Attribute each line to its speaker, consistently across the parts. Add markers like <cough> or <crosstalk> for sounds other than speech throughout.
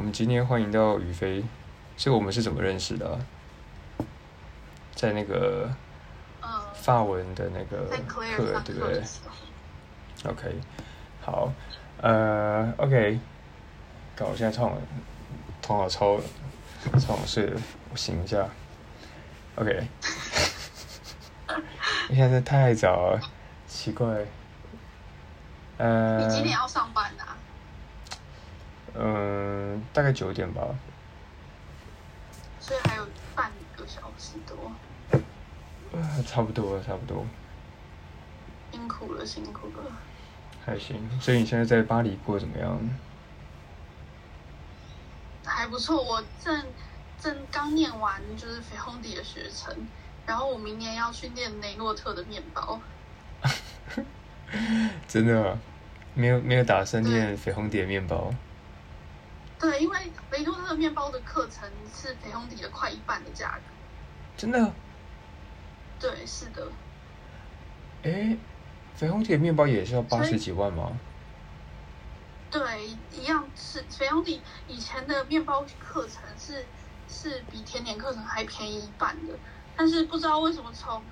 Speaker 1: 我们今天欢迎到宇飞，这个我们是怎么认识的、啊？在那个
Speaker 2: 嗯，
Speaker 1: 法文的那个课，
Speaker 2: 上
Speaker 1: 对不对，？OK，好，呃，OK，搞，我现在头好头好超超想睡了，我醒一下。OK，<laughs> 现在太早了，奇怪。呃，
Speaker 2: 你几点要上
Speaker 1: 嗯、大概九点吧。
Speaker 2: 所以还有半个小时多，
Speaker 1: 呃，差不多，差不多，
Speaker 2: 辛苦了，辛苦了。
Speaker 1: 还行。所以你现在在巴黎过得怎么样？
Speaker 2: 还不错，我正正刚念完就是菲烘底的学程，然后我明年要去念雷诺特的面包。<laughs>
Speaker 1: 真的没有没有打算念绯红蝶面包？
Speaker 2: 对，因为雷诺特面包的课程是菲烘底的快一半的价格。
Speaker 1: 真的？
Speaker 2: 对，是的，
Speaker 1: 诶，绯红蝶面包也是要八十几万吗？
Speaker 2: 对，一样是肥红底以前的面包课程是是比甜点课程还便宜一半的，但是不知道为什么从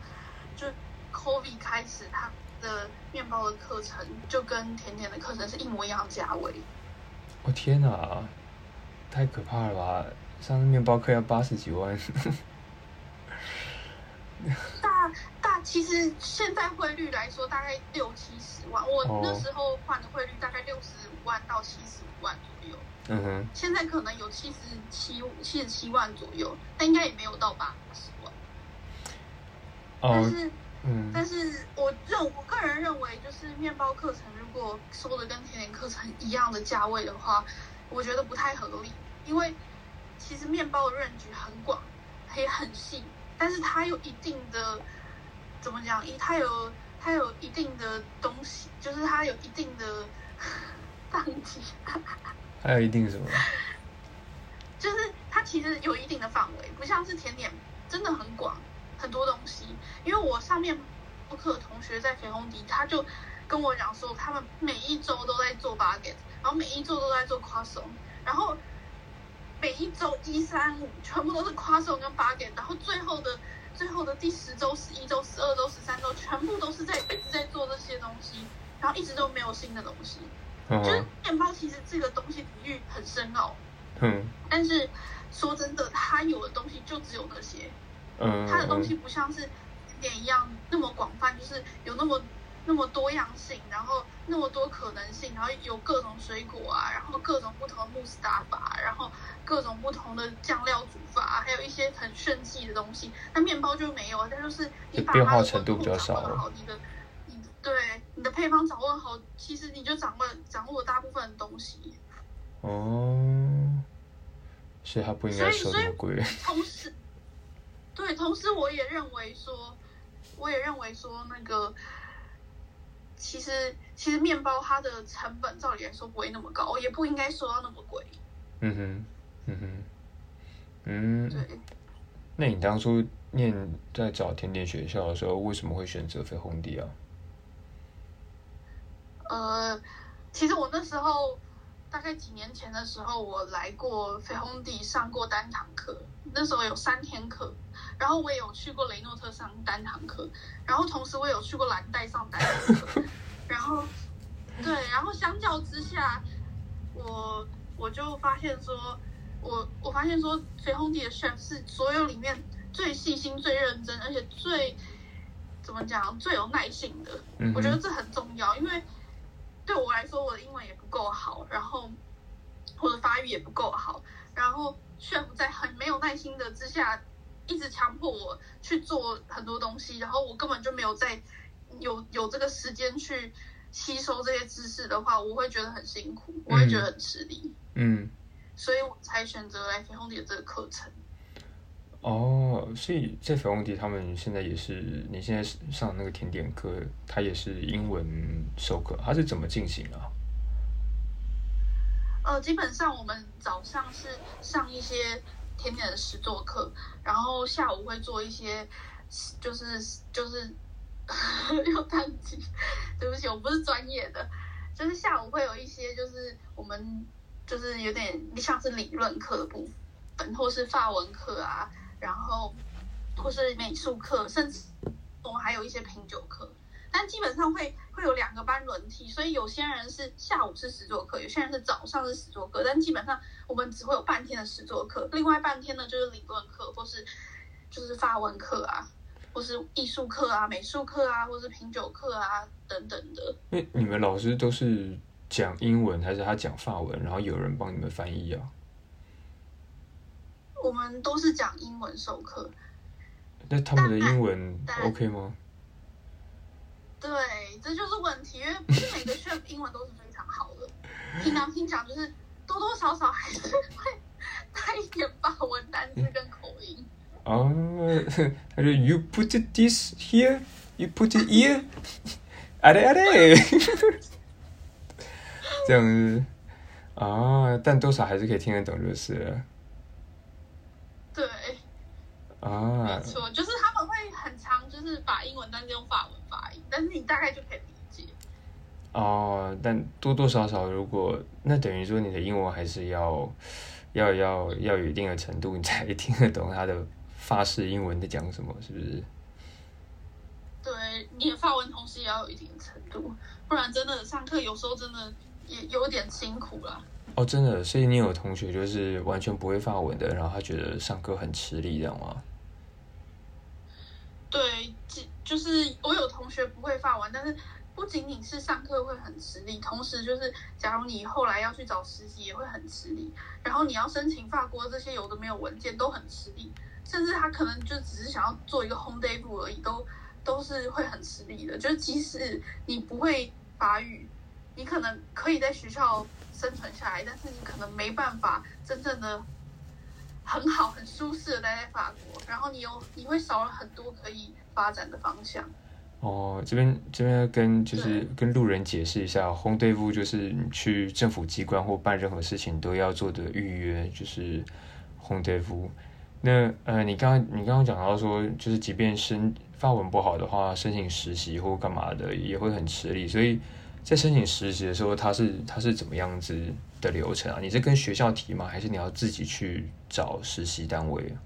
Speaker 2: 就 COVID 开始，它的面包的课程就跟甜点的课程是一模一样的价位。
Speaker 1: 我、天哪，太可怕了吧！上次面包课要八十几万，<laughs>
Speaker 2: 大大其实现在汇率来说大概六七十万，我
Speaker 1: 哦。
Speaker 2: 那时候换的汇率大概六十五万到七十五万左右，
Speaker 1: 嗯哼，
Speaker 2: 现在可能有七十七七十七万左右，但应该也没有到八十万。但
Speaker 1: 哦，
Speaker 2: 是
Speaker 1: 嗯，
Speaker 2: 但是我认我个人认为，就是面包课程如果收的跟甜点课程一样的价位的话，我觉得不太合理，因为其实面包的 range 很广，也很细，但是它有一定的怎么讲？它有它有一定的东西，就是它有一定的 <laughs> 档期，
Speaker 1: 还有一定什么？<laughs>
Speaker 2: 就是它其实有一定的范围，不像是甜点真的很广，很多东西。因为我上面播客的同学在肥红迪，他就跟我讲说，他们每一周都在做 baguette，然后每一周都在做 croissant，然后每一周一三五全部都是 croissant 跟 baguette，然后最后的最后的第十周、十一周、十二周、十三周，全部都是在一直在做这些东西，然后一直都没有新的东西。
Speaker 1: 嗯
Speaker 2: 就是，面包其实这个东西领域很深奥，
Speaker 1: 嗯
Speaker 2: 但是说真的，它有的东西就只有那些，
Speaker 1: 嗯
Speaker 2: 它的东西
Speaker 1: 嗯
Speaker 2: 不像是点一样那么广泛，就是有那么那么多样性，然后那么多可能性，然后有各种水果啊，然后各种不同的慕斯打法，然后各种不同的酱料煮法，还有一些很炫技的东西。那面包就没有，它就是你
Speaker 1: 变化程度比较少
Speaker 2: 你的你的对你的配方掌握好，其实你就掌握掌握了大部分的东西。
Speaker 1: 哦，所以它不应该收那么贵。<laughs>
Speaker 2: 同时，对，同时我也认为说，我也认为说，那个其实其实面包它的成本照理来说不会那么高，也不应该收到那么贵。
Speaker 1: 嗯哼，嗯哼，嗯，
Speaker 2: 对，
Speaker 1: 那你当初念在找甜点学校的时候，为什么会选择飞红地啊？
Speaker 2: 呃，其实我那时候大概几年前的时候，我来过飞红地上过单堂课，那时候有三天课，然后我也有去过雷诺特上单堂课，然后同时我也有去过蓝带上单堂课，<laughs> 然后对，然后相较之下，我我就发现说，我我发现说绯红迪的 chef 是所有里面最细心、最认真，而且最怎么讲最有耐性的。
Speaker 1: 嗯
Speaker 2: 我觉得这很重要，因为对我来说，我的英文也不够好，然后我的发育也不够好，然后 chef 在很没有耐心的之下，一直强迫我去做很多东西，然后我根本就没有在有有这个时间去吸收这些知识的话，我会觉得很辛苦，我会觉得很吃力，
Speaker 1: 嗯，
Speaker 2: 所以我才选择来飞鸿的这个课程。
Speaker 1: 哦，所以在粉红迪他们现在也是，你现在上那个甜点课，它也是英文授课，它是怎么进行啊？
Speaker 2: 呃，基本上我们早上是上一些甜点的实作课，然后下午会做一些，就是就是又宕机，对不起，我不是专业的，就是下午会有一些就是我们就是有点像是理论课的部分，或是法文课啊，然后或是美术课，甚至我还有一些品酒课。但基本上会会有两个班轮替，所以有些人是下午是实作课，有些人是早上是实作课。但基本上我们只会有半天的实作课，另外半天呢就是理论课，或是就是法文课啊，或是艺术课啊、美术课啊，或是品酒课啊等等的。
Speaker 1: 那你们老师都是讲英文，还是他讲法文，然后有人帮你们翻译啊？
Speaker 2: 我们都是讲英文授课。
Speaker 1: 那他们的英文 OK 吗？
Speaker 2: 对，这就是问题，因为不是每个 chef 英文都是非常好的。听难听讲，就是多多少少还是会带一点法文单词跟口音。
Speaker 1: 哦，他说 You put this here, you put it here，啊嘞啊嘞，<laughs> 这样子啊，但多少还是可以听得懂，就是了。
Speaker 2: 对，
Speaker 1: 啊
Speaker 2: 没，错，就是他们会很常就是把英文单词用法文发音，但是你大概就可以理解。
Speaker 1: 哦，但多多少少，如果那等于说你的英文还是要要要要有一定的程度，你才听得懂他的法式英文在讲什么，是不是？
Speaker 2: 对，你的法文同时也要有一定的程度，不然真的上课有时候真的也有点辛苦啦。
Speaker 1: 哦，真的，所以你有同学就是完全不会法文的，然后他觉得上课很吃力，这样吗？
Speaker 2: 对，就就是我有同学不会法文，但是不仅仅是上课会很吃力，同时就是假如你后来要去找实习也会很吃力，然后你要申请法国这些有的没有文件都很吃力，甚至他可能就只是想要做一个 home day 部而已，都都是会很吃力的。就是即使你不会法语，你可能可以在学校生存下来，但是你可能没办法真正的很好、很舒适的待在法国，然后你有你会少了很多可以发展的方向。
Speaker 1: 哦，这边这边要跟就是跟路人解释一下，红队服就是你去政府机关或办任何事情都要做的预约，就是红队服。那呃，你刚刚你刚刚讲到说，就是即便申发文不好的话，申请实习或干嘛的也会很吃力，所以在申请实习的时候，它是它是怎么样子的流程啊？你是跟学校提吗？还是你要自己去找实习单位？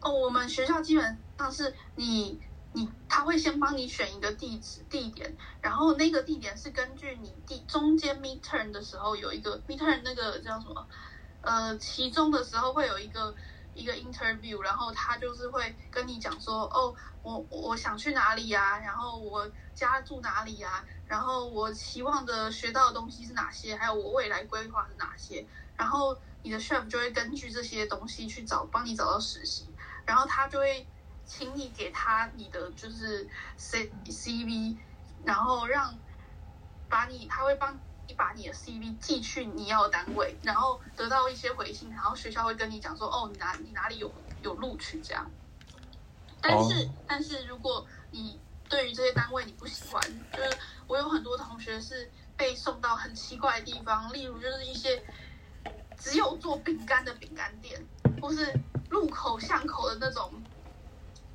Speaker 2: 哦，我们学校基本上是你你他会先帮你选一个地址地点，然后那个地点是根据你地中间 midterm 的时候有一个 midterm 那个叫什么？呃，期中的时候会有一个一个 interview，然后他就是会跟你讲说，哦，我我想去哪里呀、然后我家住哪里呀、然后我期望的学到的东西是哪些，还有我未来规划是哪些，然后你的 chef 就会根据这些东西去找帮你找到实习，然后他就会请你给他你的就是 C CV，然后让把你他会帮把你的 CV 寄去你要的单位，然后得到一些回信，然后学校会跟你讲说，哦，你哪你哪里有有录取这样。但是、
Speaker 1: 哦
Speaker 2: 但是如果你对于这些单位你不喜欢，就是我有很多同学是被送到很奇怪的地方，例如就是一些只有做饼干的饼干店，或是路口巷口的那种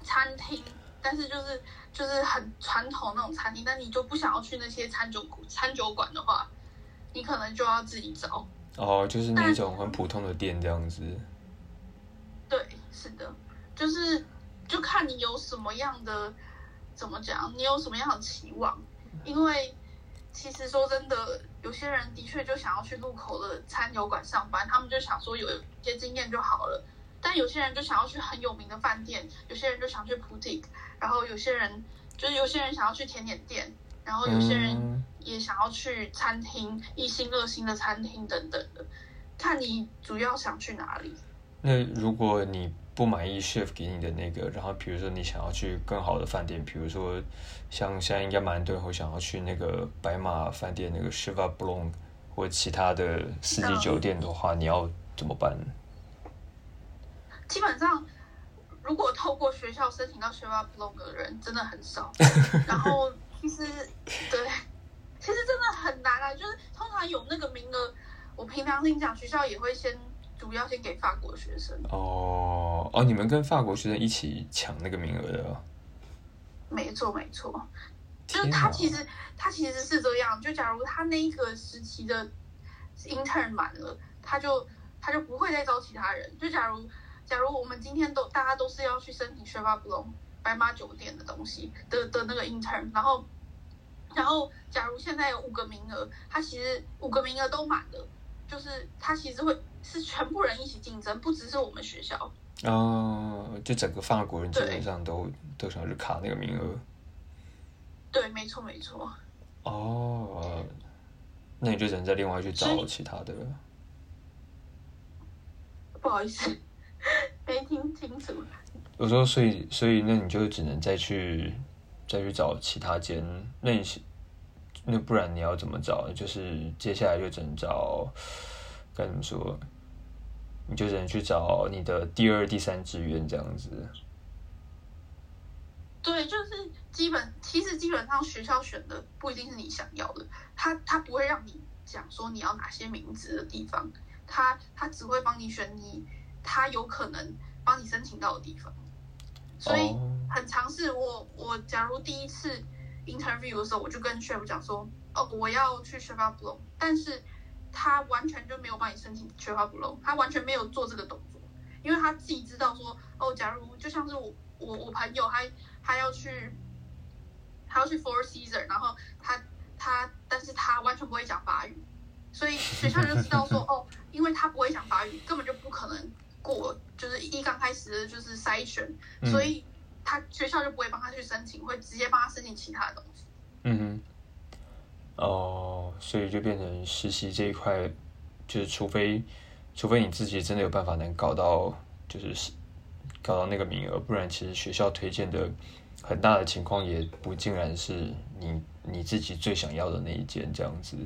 Speaker 2: 餐厅，但是就是就是很传统那种餐厅，但你就不想要去那些餐酒餐酒馆的话，你可能就要自己找。
Speaker 1: 哦，就是那种很普通的店这样子。
Speaker 2: 对，是的，就是就看你有什么样的，怎么讲，你有什么样的期望，因为其实说真的，有些人的确就想要去路口的餐酒馆上班，他们就想说有一些经验就好了。但有些人就想要去很有名的饭店，有些人就想去 boutique，然后有些人就是有些人想要去甜点店，然后有些人
Speaker 1: 嗯
Speaker 2: 也想要去餐厅，一星、二星的餐厅等等的，看你主要想去哪里。
Speaker 1: 那如果你不满意 chef 给你的那个，然后比如说你想要去更好的饭店，比如说像现在应该蛮多人会想要去那个白马饭店那个 Shiva b l o n 或其他的四季酒店的话，你要怎么办？
Speaker 2: 基本上，如果透过学校申请到 s h i v a blog 的人真的很少。<laughs> 然后其实对，其实真的很难啊。就是通常有那个名额，我平常听讲，学校也会先主要先给法国学生。
Speaker 1: 哦哦，你们跟法国学生一起抢那个名额的哦，
Speaker 2: 没错，没错。就是他其实他其实是这样，就假如他那一个时期的 intern 满了，他就他就不会再招其他人。就假如假如我们今天都大家都是要去申请学霸不龙白马酒店的东西的的那个 intern，然后然后假如现在有五个名额，他其实五个名额都满了，就是他其实会是全部人一起竞争，不只是我们学校。
Speaker 1: 哦，就整个法国人基本上都都想去卡那个名额。
Speaker 2: 对，没错没错。
Speaker 1: 哦，那你就只能再另外去找其他的。
Speaker 2: 不好意思，<laughs> 没听清楚。
Speaker 1: 有时候，所以，所以，那你就只能再去再去找其他间。那你那不然你要怎么找？就是接下来就只能找该怎么说？你就只能去找你的第二、第三志愿这样子。
Speaker 2: 对，就是基本，其实基本上学校选的不一定是你想要的，他他不会让你讲说你要哪些名字的地方，他他只会帮你选你他有可能帮你申请到的地方。所以很尝试，我我假如第一次 interview 的时候，我就跟 chef 讲说，哦，我要去 chef blow，但是。他完全就没有帮你申请缺乏不漏，他完全没有做这个动作，因为他自己知道说，哦，假如就像是我我我朋友，他他要去，他要去 Four Seasons，然后他他，但是他完全不会讲法语，所以学校就知道说，<laughs> 哦，因为他不会讲法语，根本就不可能过，就是一刚开始的就是筛选，所以他学校就不会帮他去申请，会直接帮他申请其他的东西。
Speaker 1: 嗯哼。哦，所以就变成实习这一块，就是除非，除非你自己真的有办法能搞到，就是搞到那个名额，不然其实学校推荐的很大的情况也不竟然是你你自己最想要的那一间这样子。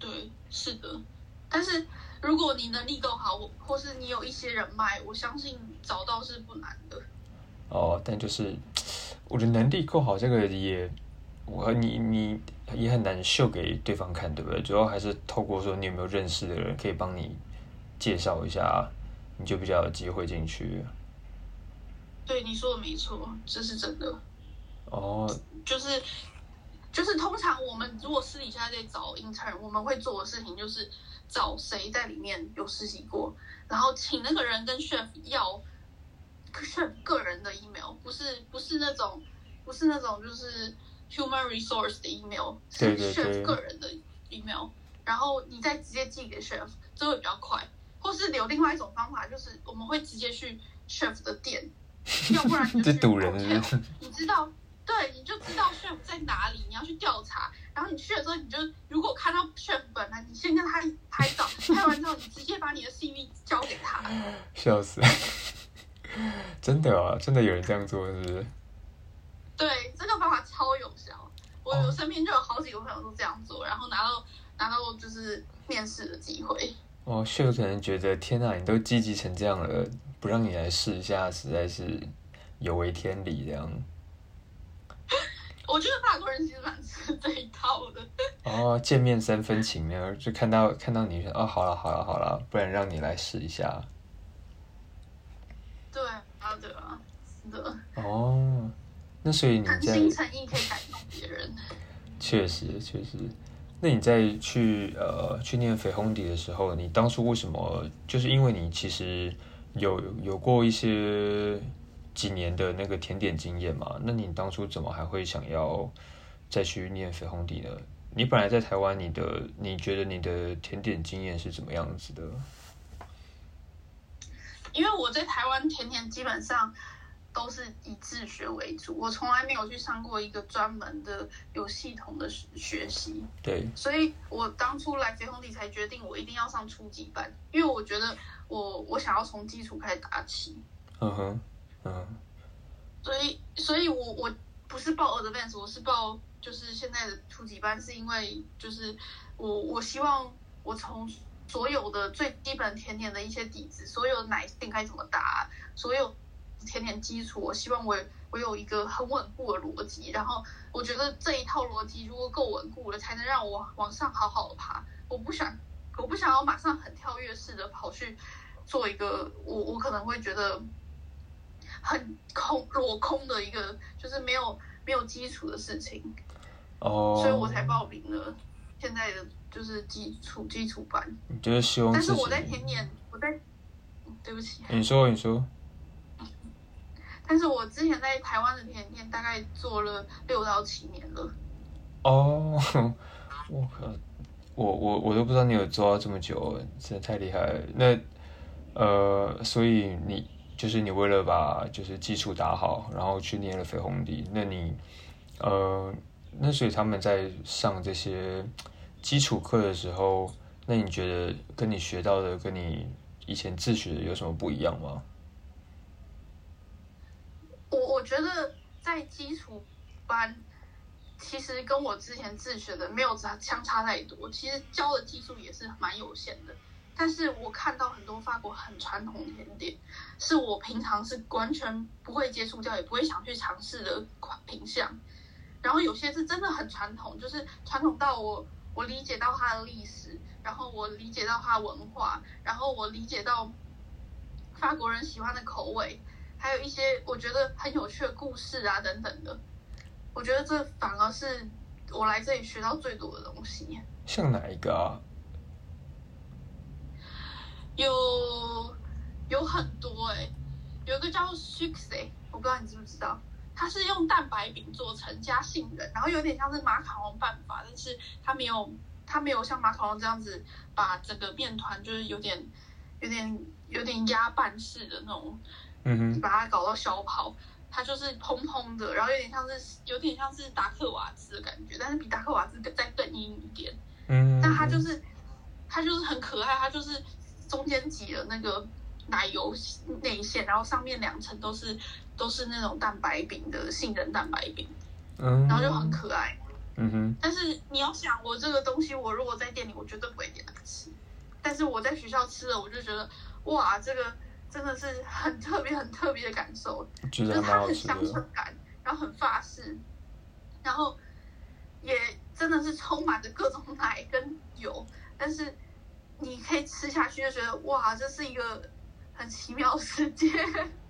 Speaker 2: 对，是的，但是如果你能力够好，我或是你有一些人脉，我相信找到是不难的。
Speaker 1: 哦，但就是我的能力够好，这个也。我你你也很难秀给对方看，对不对？主要还是透过说你有没有认识的人可以帮你介绍一下，你就比较有机会进去。
Speaker 2: 对，你说的没错，这是真的。
Speaker 1: 哦。
Speaker 2: 就是就是通常我们如果私底下在找 intern，我们会做的事情就是找谁在里面有实习过，然后请那个人跟 chef 要 chef 个人的 email，不是不是那种不是那种就是。Human resource 的 email 是 chef 个人的 email，然后你再直接寄给 chef，这会比较快。或是有另外一种方法，就是我们会直接去 chef 的店，要不然你就去 hotel。你知道，对，你就知道 chef 在哪里，你要去调查。然后你去的时候，你就如果看到 chef 本人，你先跟他拍照，拍完之后你直接把你的 CV 交给他。<laughs>
Speaker 1: 笑死！真的啊，真的有人这样做，是不是？
Speaker 2: 对，这个方法超有效。我我身边就有好几个朋友都这样做，然后拿到拿到就是面试的机会。
Speaker 1: 哦，秀可能觉得天哪，你都积极成这样了，不让你来试一下，实在是有违天理这样。
Speaker 2: 我觉得法国人其实蛮吃这一套的。<laughs>
Speaker 1: 哦，见面三分情呢，就看到看到你说哦，好了好了好了，不然让你来试一下。
Speaker 2: 对啊对啊，是的。
Speaker 1: 哦。那所以你在
Speaker 2: 诚心诚意可以感动别人，<laughs>
Speaker 1: 确实确实。那你在去呃去念绯红底的时候，你当初为什么？就是因为你其实有有过一些几年的那个甜点经验嘛？那你当初怎么还会想要再去念绯红底呢？你本来在台湾，你的你觉得你的甜点经验是怎么样子的？
Speaker 2: 因为我在台湾甜点基本上。都是以自学为主，我从来没有去上过一个专门的有系统的学习。
Speaker 1: 对，
Speaker 2: 所以我当初来肥红底才决定，我一定要上初级班，因为我觉得我我想要从基础开始打起。
Speaker 1: 嗯哼，嗯。
Speaker 2: 所以，所以我我不是报 advance，我是报就是现在的初级班，是因为就是我我希望我从所有的最基本甜点的一些底子，所有奶应该怎么打，所有。甜点基础，我希望我我有一个很稳固的逻辑，然后我觉得这一套逻辑如果够稳固了，才能让我往上好好的爬。我不想，我不想要马上很跳跃式的跑去做一个我我可能会觉得很空裸空的一个，就是没有没有基础的事情。
Speaker 1: 哦，
Speaker 2: 所以我才报名了现在的就是基础基础班。
Speaker 1: 你觉得希望。
Speaker 2: 但是我在田年，我在，对不起。
Speaker 1: 你说，你说。
Speaker 2: 但是我之前在台湾的甜点店大概做了六到七年了。
Speaker 1: 哦，<laughs> 我靠，我我我都不知道你有做到这么久，真的太厉害了。那呃，所以你就是你为了把就是基础打好，然后去念了绯红地。那你呃，那所以他们在上这些基础课的时候，那你觉得跟你学到的跟你以前自学的有什么不一样吗？
Speaker 2: 我我觉得在基础班，其实跟我之前自学的没有差相差太多。其实教的技术也是蛮有限的。但是我看到很多法国很传统甜点，是我平常是完全不会接触掉，也不会想去尝试的款品相。然后有些是真的很传统，就是传统到我我理解到它的历史，然后我理解到它的文化，然后我理解到法国人喜欢的口味。还有一些我觉得很有趣的故事啊，等等的，我觉得这反而是我来这里学到最多的东西。
Speaker 1: 像哪一个啊？
Speaker 2: 有有很多哎，有一个叫 Success，我不知道你知不知道，它是用蛋白饼做成加杏仁，然后有点像是马卡龙拌法，但是它没有它没有像马卡龙这样子把整个面团就是有点有点有点压拌式的那种。
Speaker 1: 嗯哼，
Speaker 2: 把它搞到小跑，它就是蓬蓬的，然后有点像是有点像是达克瓦兹的感觉，但是比达克瓦兹再更硬一点。
Speaker 1: 嗯，
Speaker 2: 但它就是它就是很可爱，它就是中间挤了那个奶油内馅，然后上面两层都是都是那种蛋白饼的杏仁蛋白饼，
Speaker 1: 嗯，
Speaker 2: 然后就很可爱。
Speaker 1: 嗯哼，
Speaker 2: 但是你要想，我这个东西我如果在店里，我绝对不会点来吃，但是我在学校吃了，我就觉得哇，这个。真的是很特别、很特别的感受，就是它很乡村感，然后很法式，然后也真的是充满着各种奶跟油，但是你可以吃下去就觉得哇，这是一个很奇妙的世界。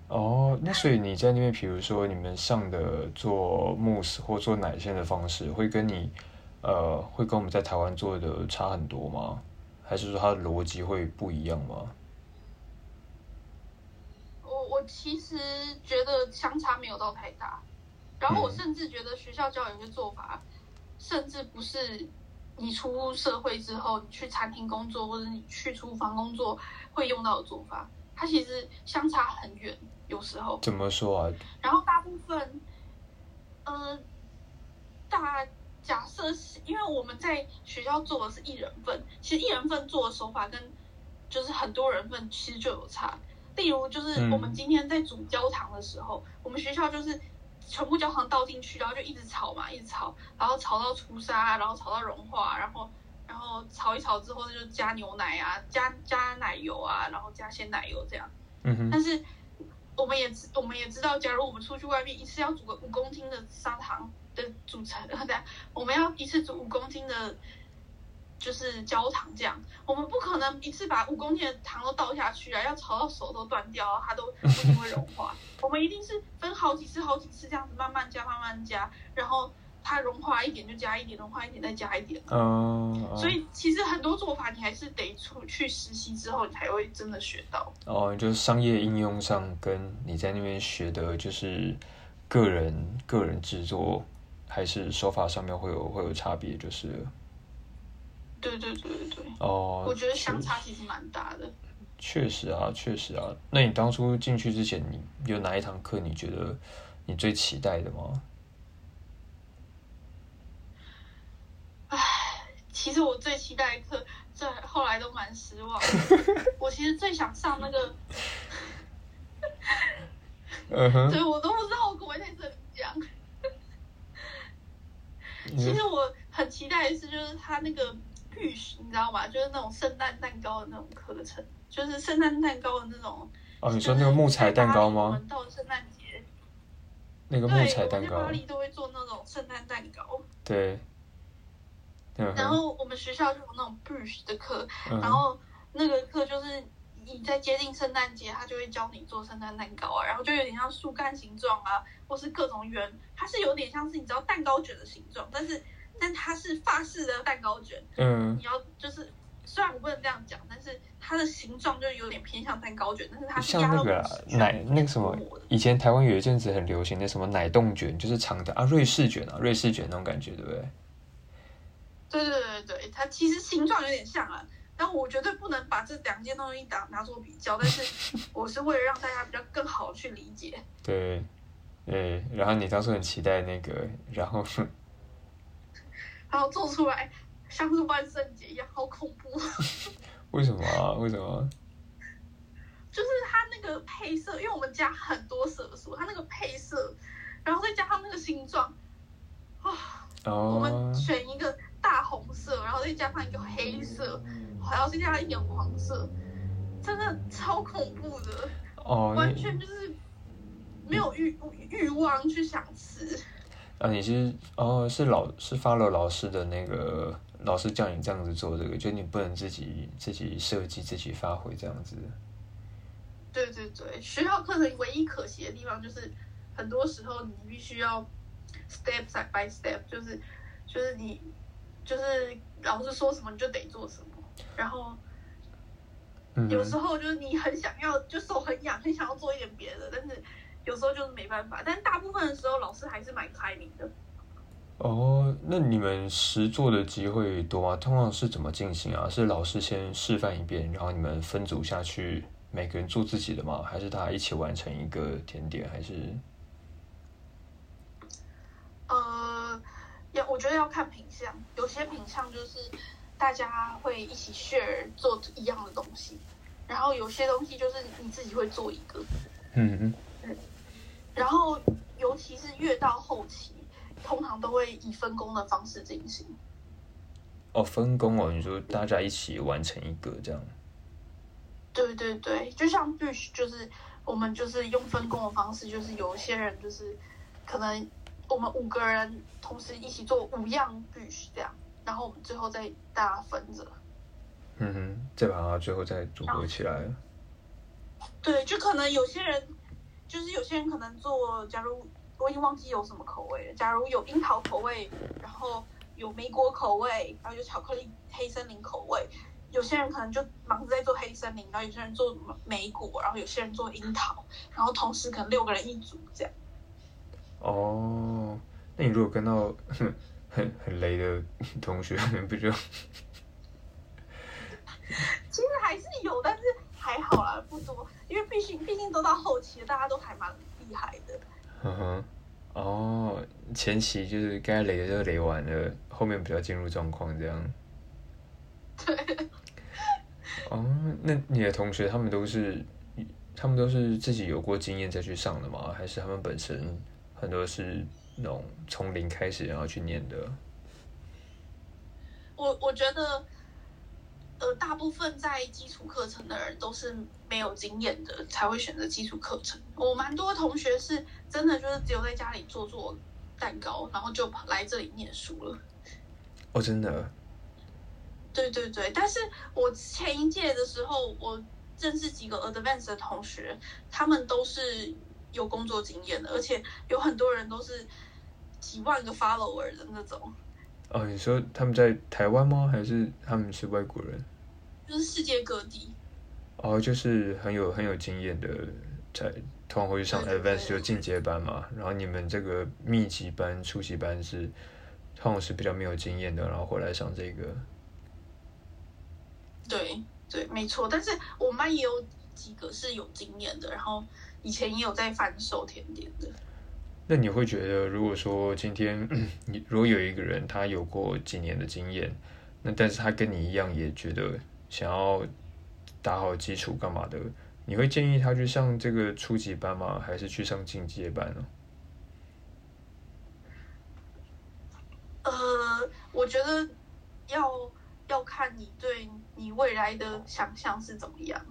Speaker 1: 哦，那所以你在那边，比如说你们上的做慕斯或做奶馅的方式，会跟你呃，会跟我们在台湾做的差很多吗？还是说它的逻辑会不一样吗？
Speaker 2: 我我其实觉得相差没有到太大，然后我甚至觉得学校教有些做法，甚至不是你出社会之后你去餐厅工作或者你去厨房工作会用到的做法，它其实相差很远。有时候
Speaker 1: 怎么说啊？
Speaker 2: 然后大部分，呃，大假设是因为我们在学校做的是一人份，其实一人份做的手法跟就是很多人份其实就有差。例如，就是我们今天在煮焦糖的时候，我们学校就是全部焦糖倒进去，然后就一直炒嘛，一直炒，然后炒到出沙，然后炒到融化，然后然后炒一炒之后就加牛奶啊，加加奶油啊，然后加鲜奶油这样。
Speaker 1: 嗯哼。
Speaker 2: 但是我们也知我们也知道，假如我们出去外面一次要煮个五公斤的砂糖的组成，<laughs> 对，我们要一次煮五公斤的。就是焦糖酱，我们不可能一次把五公斤的糖都倒下去啊，要炒到手都断掉，它都 <laughs> 不一定会融化。我们一定是分好几次、好几次这样子慢慢加、慢慢加，然后它融化一点就加一点，融化一点再加一点。
Speaker 1: 嗯。
Speaker 2: 所以其实很多做法你还是得出去实习之后，你才会真的学到。
Speaker 1: 哦，就是商业应用上跟你在那边学的，就是个人个人制作还是手法上面会有会有差别，就是。
Speaker 2: 对对对对对，
Speaker 1: 哦，
Speaker 2: 我觉得相差其实蛮大的。
Speaker 1: 确实啊，确实啊。那你当初进去之前，你有哪一堂课你觉得你最期待的吗？
Speaker 2: 唉，其实我最期待的课，这后来都蛮失望。<laughs> 我其实最想上那个，
Speaker 1: 嗯哼，
Speaker 2: 对我都不知道我可不可以在这里讲。其实我很期待的是，就是他那个。预习你知道吗？就是那种圣诞蛋糕的那种课程，就是圣诞蛋糕的那种。
Speaker 1: 哦，你说那个木材蛋糕吗？
Speaker 2: 到圣诞节，
Speaker 1: 那个木材蛋糕。
Speaker 2: 巴黎都会做那种圣诞蛋糕。
Speaker 1: 对。
Speaker 2: 然后我们学校就有那种 bush 的课，然后那个课就是你在接近圣诞节，他就会教你做圣诞蛋糕啊，然后就有点像树干形状啊，或是各种圆，它是有点像是你知道蛋糕卷的形状，但是。但它是法式的蛋糕卷，
Speaker 1: 嗯
Speaker 2: 你，要就是虽然我不能这样讲，但是它的形状就有点偏向蛋糕卷，但是它是
Speaker 1: 像那个奶那个什么以前台湾有一阵子很流行的什么奶冻卷，就是长的啊，瑞士卷啊，瑞士卷那种感觉，对不对？
Speaker 2: 对对对对对，它其实形状有点像啊，但我绝对不能把这两件东西拿拿做比较，但是 <laughs> 我是为了让大家比较更好地去理解。
Speaker 1: 对，对，然后你当时很期待那个，然后
Speaker 2: 然后做出来像是万圣节一样，好恐怖。
Speaker 1: 为什么啊？为什么？
Speaker 2: 就是它那个配色，因为我们加很多色素，它那个配色，然后再加上那个形状，啊、我们
Speaker 1: 哦，
Speaker 2: 选一个大红色，然后再加上一个黑色，还要再加上一点黄色，真的超恐怖的，
Speaker 1: 哦，
Speaker 2: 完全就是没有欲欲望去想吃。
Speaker 1: 啊，你是哦，是老是 follow 老师的那个老师叫你这样子做这个，就你不能自己自己设计、自己发挥这样子。
Speaker 2: 对对对，学校课程唯一可惜的地方就是，很多时候你必须要 step by step，就是就是你就是老师说什么你就得做什么，然后
Speaker 1: 嗯
Speaker 2: 有时候就是你很想要，就手很痒，很想要做一点别的，但是有时候就是没办法。但大部分的时候，老师还是蛮开明的。
Speaker 1: 哦，那你们实做的机会多吗？通常是怎么进行啊？是老师先示范一遍，然后你们分组下去，每个人做自己的吗？还是大家一起完成一个甜点？还是
Speaker 2: 呃，要我觉得要看品相，有些品相就是大家会一起 share 做一样的东西，然后有些东西就是你自己会做一个，
Speaker 1: 嗯
Speaker 2: 然后尤其是越到后期，通常都会以分工的方式进行。
Speaker 1: 哦分工哦？你说大家一起完成一个这样？
Speaker 2: 对对对，就像 Bush，就是我们就是用分工的方式，就是有一些人就是可能我们五个人同时一起做五样 Bush 这样，然后我们最后再大家分着。
Speaker 1: 嗯哼，再把它最后再组合起来。
Speaker 2: 对，就可能有些人，就是有些人可能做，假如我已经忘记有什么口味了，假如有樱桃口味，然后有莓果口味，然后有巧克力黑森林口味，有些人可能就忙着在做黑森林，然后有些人做莓果，然后有些人做樱桃，然后同时可能六个人一组这样。
Speaker 1: 哦，那你如果跟到很很很雷的同学，你不就
Speaker 2: 其实还是有，但是还好啦，不多，因为毕竟毕竟都到后期了，大家都还蛮厉害的。
Speaker 1: 嗯哼，哦，前期就是该雷的都雷完了，后面比较进入状况这样。
Speaker 2: 对，
Speaker 1: 哦，那你的同学他们都是，他们都是自己有过经验再去上的吗？还是他们本身很多是那种从零开始然后去念的？
Speaker 2: 我我觉得，呃，大部分在基础课程的人都是没有经验的，才会选择基础课程。我蛮多同学是真的就是只有在家里做做蛋糕，然后就跑来这里念书了。
Speaker 1: 哦，真的，
Speaker 2: 对对对，但是我前一届的时候，我认识几个 advanced 的同学，他们都是有工作经验的，而且有很多人都是几万个 follower 的那种，
Speaker 1: 哦，你说他们在台湾吗？还是他们是外国人？
Speaker 2: 就是世界各地。
Speaker 1: 哦，就是很有很有经验的，才通常会去上
Speaker 2: 对对
Speaker 1: advance 就进阶班嘛。然后你们这个密集班、初级班是，通常是比较没有经验的，然后回来上这个。
Speaker 2: 对对，没错。但是我们班也有几个是有经验的，然后以前也有在贩售甜点的。
Speaker 1: 那你会觉得，如果说今天 <clears throat> 你如果有一个人他有过几年的经验，那但是他跟你一样也觉得想要打好基础干嘛的，你会建议他去上这个初级班吗？还是去上进阶班呢？
Speaker 2: 呃，我觉得要要看你对你未来的想象是怎么样。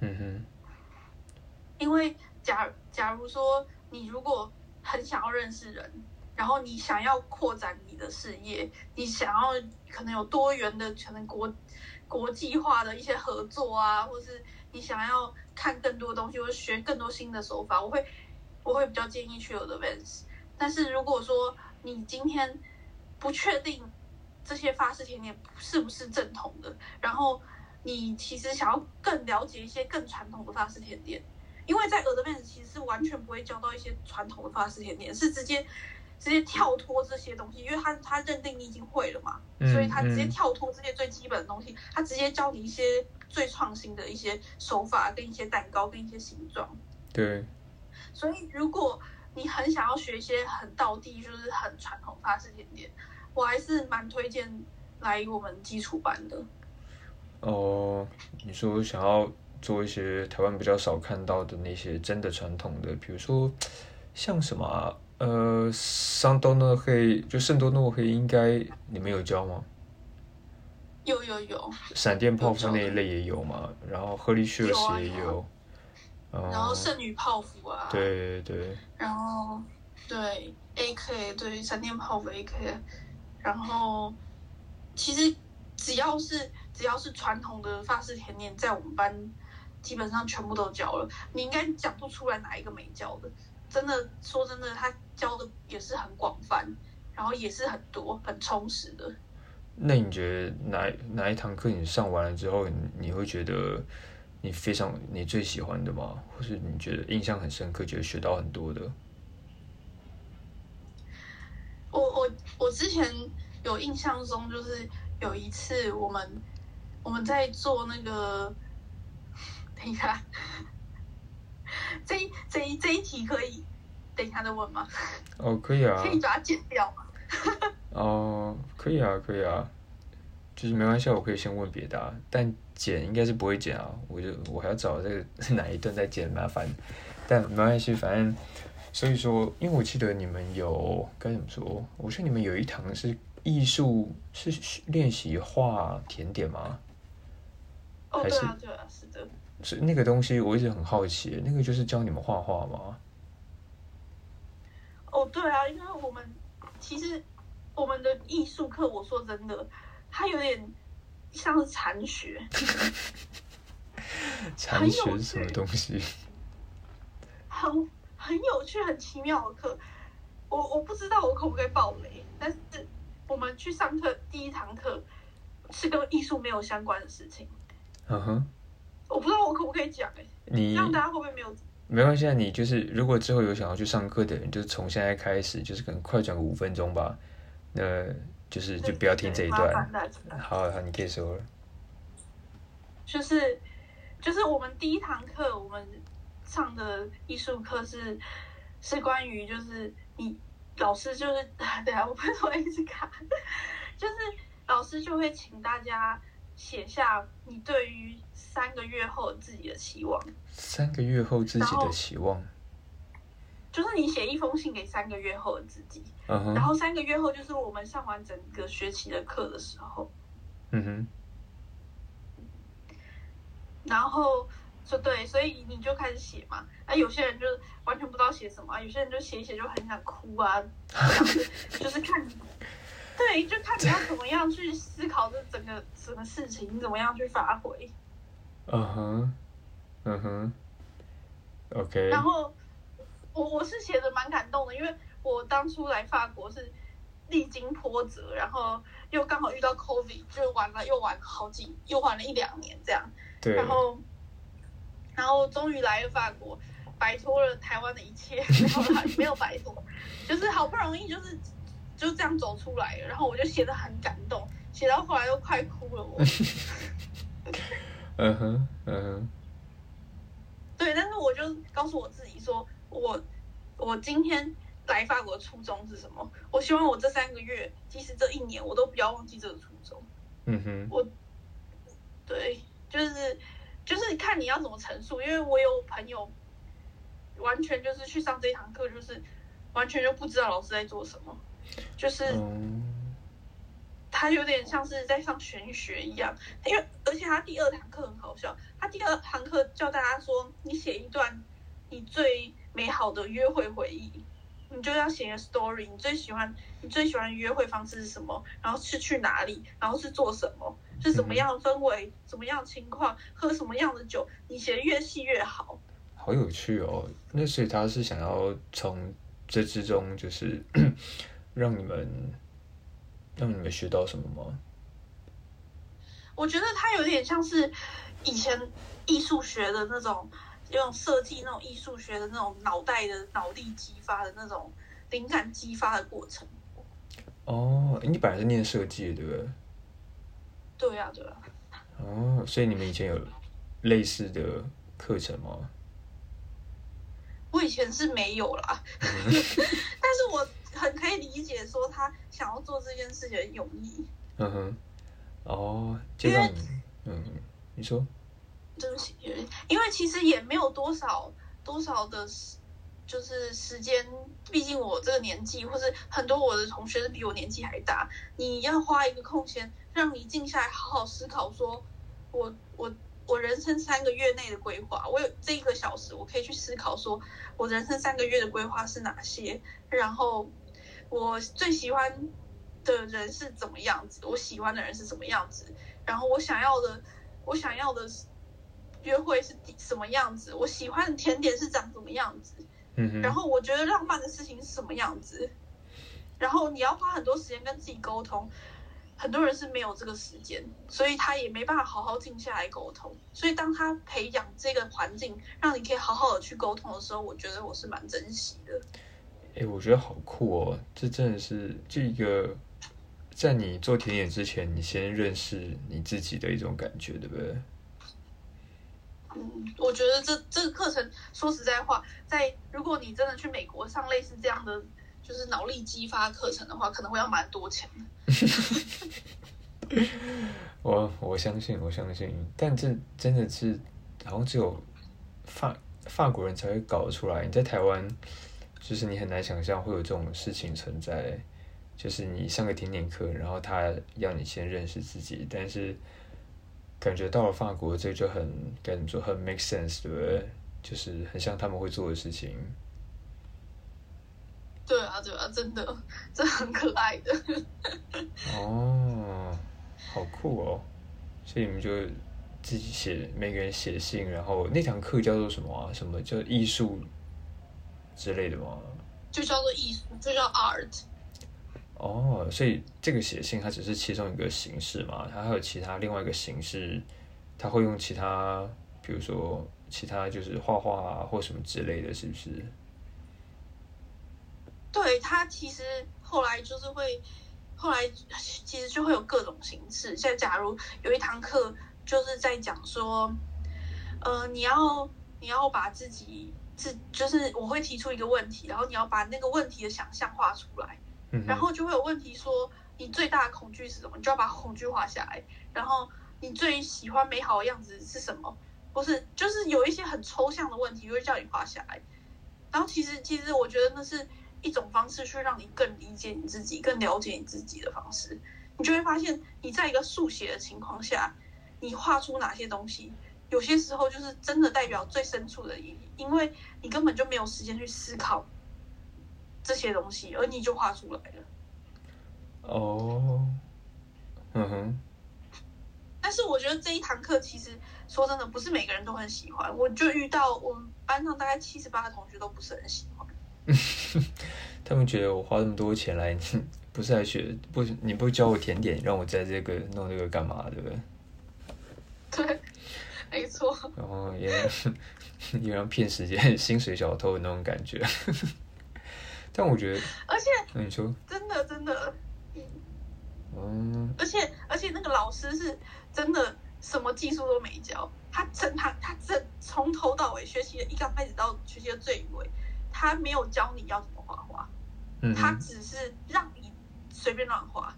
Speaker 1: 嗯哼，
Speaker 2: 因为假假如说你如果很想要认识人，然后你想要扩展你的事业，你想要可能有多元的可能国国际化的一些合作啊，或是你想要看更多东西，或学更多新的手法，我会我会比较建议去有的 Vans。但是如果说你今天不确定这些法式甜点是不是正统的，然后你其实想要更了解一些更传统的法式甜点，因为在 Advance 其实是完全不会教到一些传统的法式甜点，是直接直接跳脱这些东西，因为他他认定你已经会了嘛，
Speaker 1: 嗯
Speaker 2: 所以他直接
Speaker 1: 嗯
Speaker 2: 跳脱这些最基本的东西，他直接教你一些最创新的一些手法跟一些蛋糕跟一些形状。
Speaker 1: 对，
Speaker 2: 所以如果你很想要学一些很道地，就是很传统法式甜点，我还是蛮推荐来我们基础班的。
Speaker 1: 哦，你说想要做一些台湾比较少看到的那些真的传统的，比如说像什么啊、呃，桑多诺黑，就圣多诺黑，应该你们有教吗？
Speaker 2: 有有有，
Speaker 1: 闪电泡芙那一类也有嘛，然后 s
Speaker 2: 啊有。啊
Speaker 1: 也有，嗯
Speaker 2: 然后圣女泡芙啊，，
Speaker 1: 对对，
Speaker 2: 然后对 AK 对闪电泡芙 AK，然后其实只要是只要是传统的法式甜点，在我们班基本上全部都教了，你应该讲不出来哪一个没教的。真的说真的，他教的也是很广泛，然后也是很多很充实的。
Speaker 1: 那你觉得哪哪一堂课你上完了之后，你你会觉得你非常你最喜欢的吗？或是你觉得印象很深刻，觉得学到很多的？
Speaker 2: 我我我之前有印象中，就是有一次我们我们在做那个，等一下，这一这一这一题可以等一下再问吗？
Speaker 1: 哦，可以啊
Speaker 2: 可，以把它剪掉吗？<laughs>
Speaker 1: 哦，可以啊，可以啊，就是没关系啊，我可以先问别的、啊，但剪应该是不会剪啊，我就我还要找这个 <laughs> 哪一段再剪，麻烦，但没关系，反正所以说，因为我记得你们有该怎么说，我记得你们有一堂是艺术，是练习画甜点吗？
Speaker 2: 哦，
Speaker 1: 是
Speaker 2: 对啊，对啊，是
Speaker 1: 那个东西，我一直很好奇，那个就是教你们画画吗？
Speaker 2: 哦，对啊，因为我们其实我们的艺术课，我说真的，它有点像是禅学，<laughs>
Speaker 1: 禅学是什么东西？
Speaker 2: 很很有趣、很奇妙的课。我我不知道我可不可以爆雷，但是我们去上课第一堂课是跟艺术没有相关的事情，
Speaker 1: 嗯哼，
Speaker 2: 我不知道我可不可以讲哎、这
Speaker 1: 你
Speaker 2: 样大家会不会没有？
Speaker 1: 没关系啊，你就是如果之后有想要去上课的人，就是从现在开始，就是可能快转个五分钟吧，那就是就不要听这一段。好好，你可以说了。
Speaker 2: 就是就是我们第一堂课我们上的艺术课是是关于就是你老师就是 <laughs> 对啊，我为什么一直卡？<laughs> 就是老师就会请大家写下你对于三个月后自己的期望，
Speaker 1: 三个月后自己的期望，
Speaker 2: 就是你写一封信给三个月后的自己，然后三个月后就是我们上完整个学期的课的时候，
Speaker 1: 嗯哼，然
Speaker 2: 然后说对，所以你就开始写嘛。啊，有些人就完全不知道写什么啊，有些人就写一写就很想哭啊，<laughs> 就是看你，<laughs> 对，就看你要怎么样去思考这整个什么事情，你怎么样去发挥。
Speaker 1: 嗯哼，嗯哼，OK，
Speaker 2: 然后我我是写的蛮感动的，因为我当初来法国是历经波折，然后又刚好遇到 COVID，就玩了又玩好几，又玩了一两年这样。
Speaker 1: 对，
Speaker 2: 然后，然后终于来了法国，摆脱了台湾的一切，<laughs> 没有啦，没有摆脱，就是好不容易就是就这样走出来了。然后我就写的很感动，写到后来都快哭了我。<laughs>
Speaker 1: 嗯哼，嗯哼，
Speaker 2: 对，但是我就告诉我自己说，我我今天来法国的初衷是什么？我希望我这三个月，即使这一年，我都不要忘记这个初衷。
Speaker 1: 嗯哼，我
Speaker 2: 对，就是就是看你要怎么陈述，因为我有朋友完全就是去上这一堂课，就是完全就不知道老师在做什么，就是，他有点像是在上玄学一样，因为而且他第二堂课很好笑，他第二堂课教大家说，你写一段你最美好的约会回忆，你就要写个 story，你最喜欢你最喜欢约会方式是什么，然后是去哪里，然后是做什么，是什么样的氛围，什么样的情况，喝什么样的酒，你写的越细越好。
Speaker 1: 好有趣哦。那所以他是想要从这之中，就是让你们让你们学到什么吗？
Speaker 2: 我觉得它有点像是以前艺术学的那种，用设计那种艺术学的那种脑袋的脑力激发的那种灵感激发的过程。
Speaker 1: 哦，你本来是念设计的，对不对？
Speaker 2: 对啊，对啊。
Speaker 1: 哦，所以你们以前有类似的课程吗？
Speaker 2: 我以前是没有啦，<laughs> 但是我很可以理解说他想要做这件事情的用意。
Speaker 1: 嗯哼，哦，就让你，嗯，你说，
Speaker 2: 对不起，因为其实也没有多少多少的，就是时间，毕竟我这个年纪，或是很多我的同学是比我年纪还大，你要花一个空闲，让你静下来好好思考，说我我。我人生三个月内的规划，我有这一个小时，我可以去思考，说我人生三个月的规划是哪些，然后我最喜欢的人是怎么样子，我喜欢的人是什么样子，然后我想要的，我想要的约会是什么样子，我喜欢的甜点是长什么样子，
Speaker 1: 嗯
Speaker 2: 然后我觉得浪漫的事情是什么样子，然后你要花很多时间跟自己沟通。很多人是没有这个时间，所以他也没办法好好静下来沟通。所以当他培养这个环境，让你可以好好的去沟通的时候，我觉得我是蛮珍惜的。
Speaker 1: 哎，我觉得好酷哦！这真的是这一个在你做甜点之前，你先认识你自己的一种感觉，对不对？
Speaker 2: 嗯，我觉得这这个课程，说实在话，在如果你真的去美国上类似这样的。就是脑力激发课程的话，可能会要蛮多钱
Speaker 1: 的。<laughs> 我我相信，我相信，但这真的是好像只有法法国人才会搞得出来。你在台湾，就是你很难想象会有这种事情存在。就是你上个甜点课，然后他要你先认识自己，但是感觉到了法国，这就很该怎么说，很 make sense，对不对？就是很像他们会做的事情。
Speaker 2: 对啊，对啊，真的，<laughs> 这很可爱的。
Speaker 1: 哦，好酷哦！所以你们就自己写，每个人写信，然后那堂课叫做什么啊？什么叫艺术之类的吗？
Speaker 2: 就叫做艺术，就叫 art。
Speaker 1: 哦，所以这个写信它只是其中一个形式嘛？它还有其他另外一个形式，它会用其他，比如说其他就是画画啊，或什么之类的，是不是？
Speaker 2: 对他其实后来就是会，后来其实就会有各种形式。像假如有一堂课就是在讲说，呃，你要你要把自己自就是我会提出一个问题，然后你要把那个问题的想象画出来，然后就会有问题说你最大的恐惧是什么？你就要把恐惧画下来。然后你最喜欢美好的样子是什么？不是就是有一些很抽象的问题，会叫你画下来。然后其实其实我觉得那是。一种方式去让你更理解你自己、更了解你自己的方式，你就会发现你在一个速写的情况下，你画出哪些东西，有些时候就是真的代表最深处的意义，因为你根本就没有时间去思考这些东西，而你就画出来了。
Speaker 1: 哦，嗯哼。
Speaker 2: 但是我觉得这一堂课其实说真的，不是每个人都很喜欢。我就遇到我们班上大概七十八个同学都不是很喜欢。<laughs>
Speaker 1: 他们觉得我花那么多钱来，不是来学不？你不教我甜点，让我在这个弄这个干嘛？对不对？
Speaker 2: 对，没错。
Speaker 1: 然后也也让骗时间、薪水小偷的那种感觉。<laughs> 但我觉得，
Speaker 2: 而且，
Speaker 1: 那你说，
Speaker 2: 真的真的，
Speaker 1: 嗯，
Speaker 2: 而且而且那个老师是真的什么技术都没教，他整他他整从头到尾学习的一刚开始到学习的最尾。他没有教你要怎么画画，他只是让你随便乱画，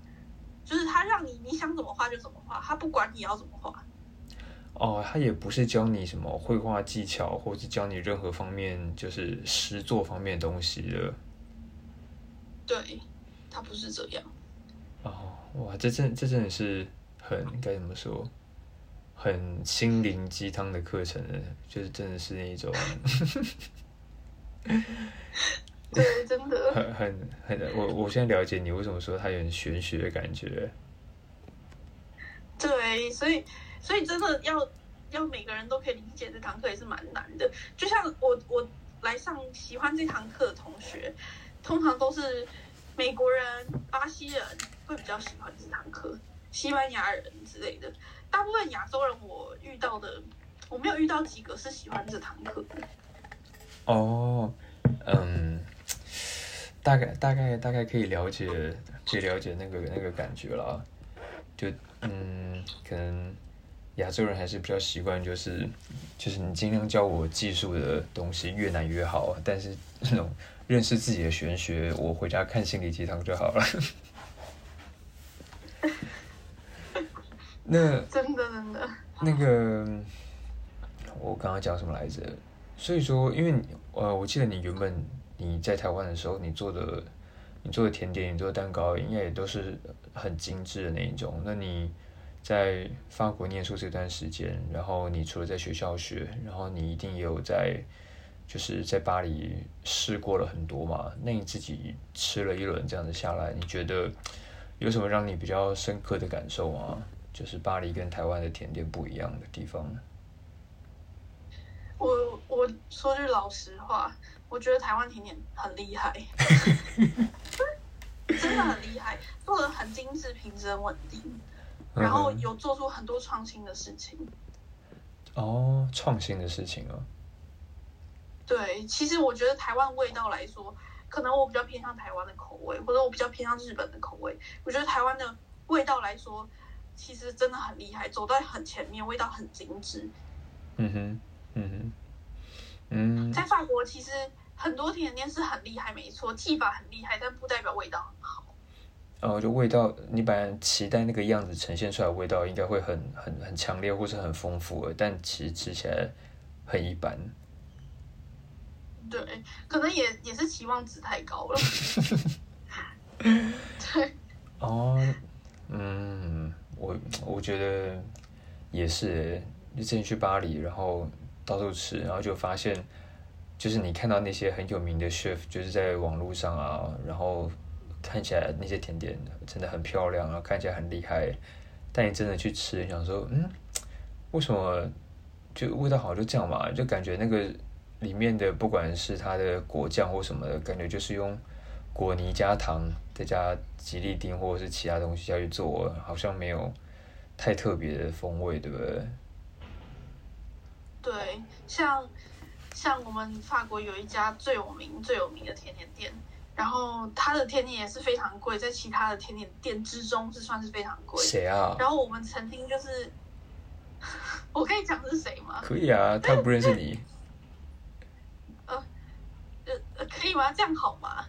Speaker 2: 就是他让你你想怎么画就怎么画，他不管你要怎么画。
Speaker 1: 哦，他也不是教你什么绘画技巧，或者教你任何方面就是诗作方面的东西的。
Speaker 2: 对，他不是这样。
Speaker 1: 哦，哇，这真这真的是很该怎么说，很心灵鸡汤的课程，就是真的是那一种。<laughs>
Speaker 2: 对，真的
Speaker 1: 很很很，我我现在了解你为什么说它有点玄学的感觉。
Speaker 2: 对，所以所以真的要要每个人都可以理解这堂课也是蛮难的。就像我我来上喜欢这堂课的同学，通常都是美国人、巴西人，会比较喜欢这堂课，西班牙人之类的。大部分亚洲人我遇到的，我没有遇到几个是喜欢这堂课的。
Speaker 1: 哦，嗯，大概大概大概可以了解，可以了解那个那个感觉了。就嗯，可能亚洲人还是比较习惯，就是就是你尽量教我技术的东西越难越好，但是那种认识自己的玄学，我回家看心理鸡汤就好了。那
Speaker 2: 真的真的，
Speaker 1: 那个我刚刚讲什么来着？所以说，因为呃，我记得你原本你在台湾的时候，你做的你做的甜点，你做的蛋糕，应该也都是很精致的那一种。那你在法国念书这段时间，然后你除了在学校学，然后你一定也有在就是在巴黎试过了很多嘛？那你自己吃了一轮这样子下来，你觉得有什么让你比较深刻的感受吗？就是巴黎跟台湾的甜点不一样的地方。
Speaker 2: 我我说句老实话，我觉得台湾甜点很厉害，<laughs> 真的很厉害，做的很精致、品质很稳定，然后有做出很多创新的事情。
Speaker 1: 哦，创新的事情啊。
Speaker 2: 对，其实我觉得台湾味道来说，可能我比较偏向台湾的口味，或者我比较偏向日本的口味。我觉得台湾的味道来说，其实真的很厉害，走在很前面，味道很精致。
Speaker 1: 嗯哼。嗯哼，嗯，
Speaker 2: 在法国其实很多甜点是很厉害，没错，技法很厉害，但不代表味道很好。
Speaker 1: 哦，就味道，你本来期待那个样子呈现出来，味道应该会很很很强烈，或是很丰富的，但其实吃起来很一般。<laughs>
Speaker 2: 对，可能也也是期望值太高了。<laughs> 对。<laughs>
Speaker 1: 哦，嗯，我我觉得也是，之前去巴黎，然后。到处吃，然后就发现，就是你看到那些很有名的 chef，就是在网络上啊，然后看起来那些甜点真的很漂亮，然后看起来很厉害，但你真的去吃，你想说，嗯，为什么就味道好就这样嘛？就感觉那个里面的不管是它的果酱或什么的，感觉就是用果泥加糖再加吉利丁或者是其他东西下去做，好像没有太特别的风味，对不对？
Speaker 2: 对，像像我们法国有一家最有名最有名的甜点店，然后它的甜点也是非常贵，在其他的甜点店之中是算是非常贵。
Speaker 1: 谁啊？
Speaker 2: 然后我们曾经就是，我可以讲是谁吗？
Speaker 1: 可以啊，他不认识你。
Speaker 2: 呃呃，可以吗？这样好吗？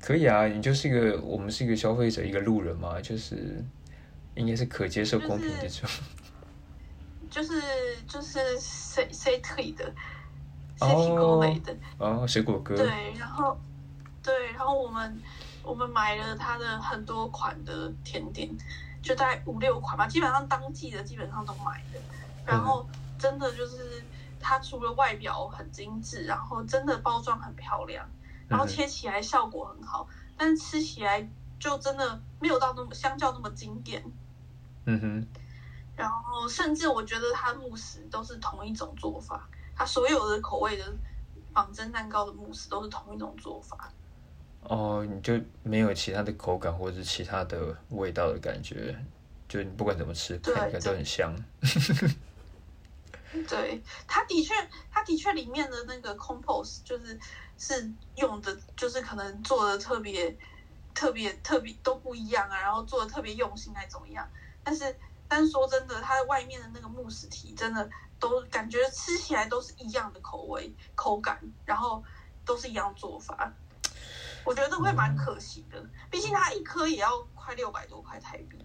Speaker 1: 可以啊，你就是一个我们是一个消费者，一个路人嘛，就是应该是可接受、公平这种。<laughs>
Speaker 2: 就是就是谁谁推的，谁提供类的
Speaker 1: 哦，水果哥
Speaker 2: 对，然后对，然后我们我们买了它的很多款的甜点，就大概五六款吧，基本上当季的基本上都买的。然后真的就是它除了外表很精致，然后真的包装很漂亮，然后切起来效果很好，但是吃起来就真的没有到那么相较那么经典。
Speaker 1: 嗯哼。
Speaker 2: 然后，甚至我觉得它慕斯都是同一种做法，它所有的口味的仿真蛋糕的慕斯都是同一种做法。
Speaker 1: 哦，你就没有其他的口感或者是其他的味道的感觉，就你不管怎么吃，看起来都很香。<laughs>
Speaker 2: 对，它的确，它的确里面的那个 compose 就是是用的，就是可能做的特别特别特别都不一样啊，然后做的特别用心还怎么样，但是。但是说真的，它的外面的那个慕斯体真的都感觉吃起来都是一样的口味、口感，然后都是一样做法。我觉得会蛮可惜的，毕竟它一颗也要快六百多块台币。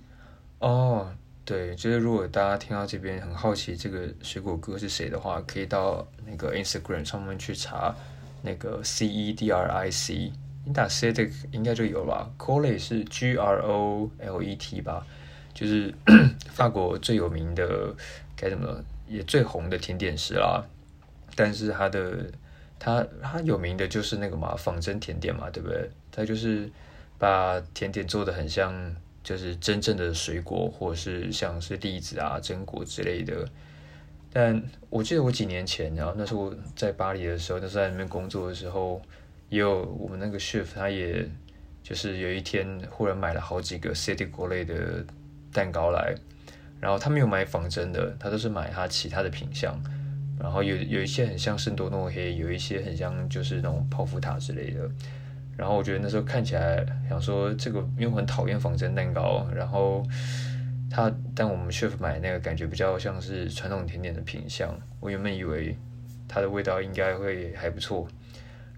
Speaker 1: 哦，对，就是如果大家听到这边很好奇这个水果哥是谁的话，可以到那个 Instagram 上面去查那个 C E D R I C，你打 c e d i c 应该就有吧。Colle 是 G R O L E T 吧？就是 <coughs> 法国最有名的，该怎么也最红的甜点师啦。但是他的他他有名的就是那个嘛仿真甜点嘛，对不对？他就是把甜点做的很像，就是真正的水果，或者是像是栗子啊、榛果之类的。但我记得我几年前，然后那时候在巴黎的时候，那时候在那边工作的时候，也有我们那个 chef，他也就是有一天忽然买了好几个 City 国类的蛋糕来，然后他没有买仿真的，他都是买他其他的品相，然后有有一些很像圣多诺黑，有一些很像就是那种泡芙塔之类的。然后我觉得那时候看起来想说这个，因为很讨厌仿真蛋糕，然后他但我们 chef 买那个感觉比较像是传统甜点的品相，我原本以为它的味道应该会还不错，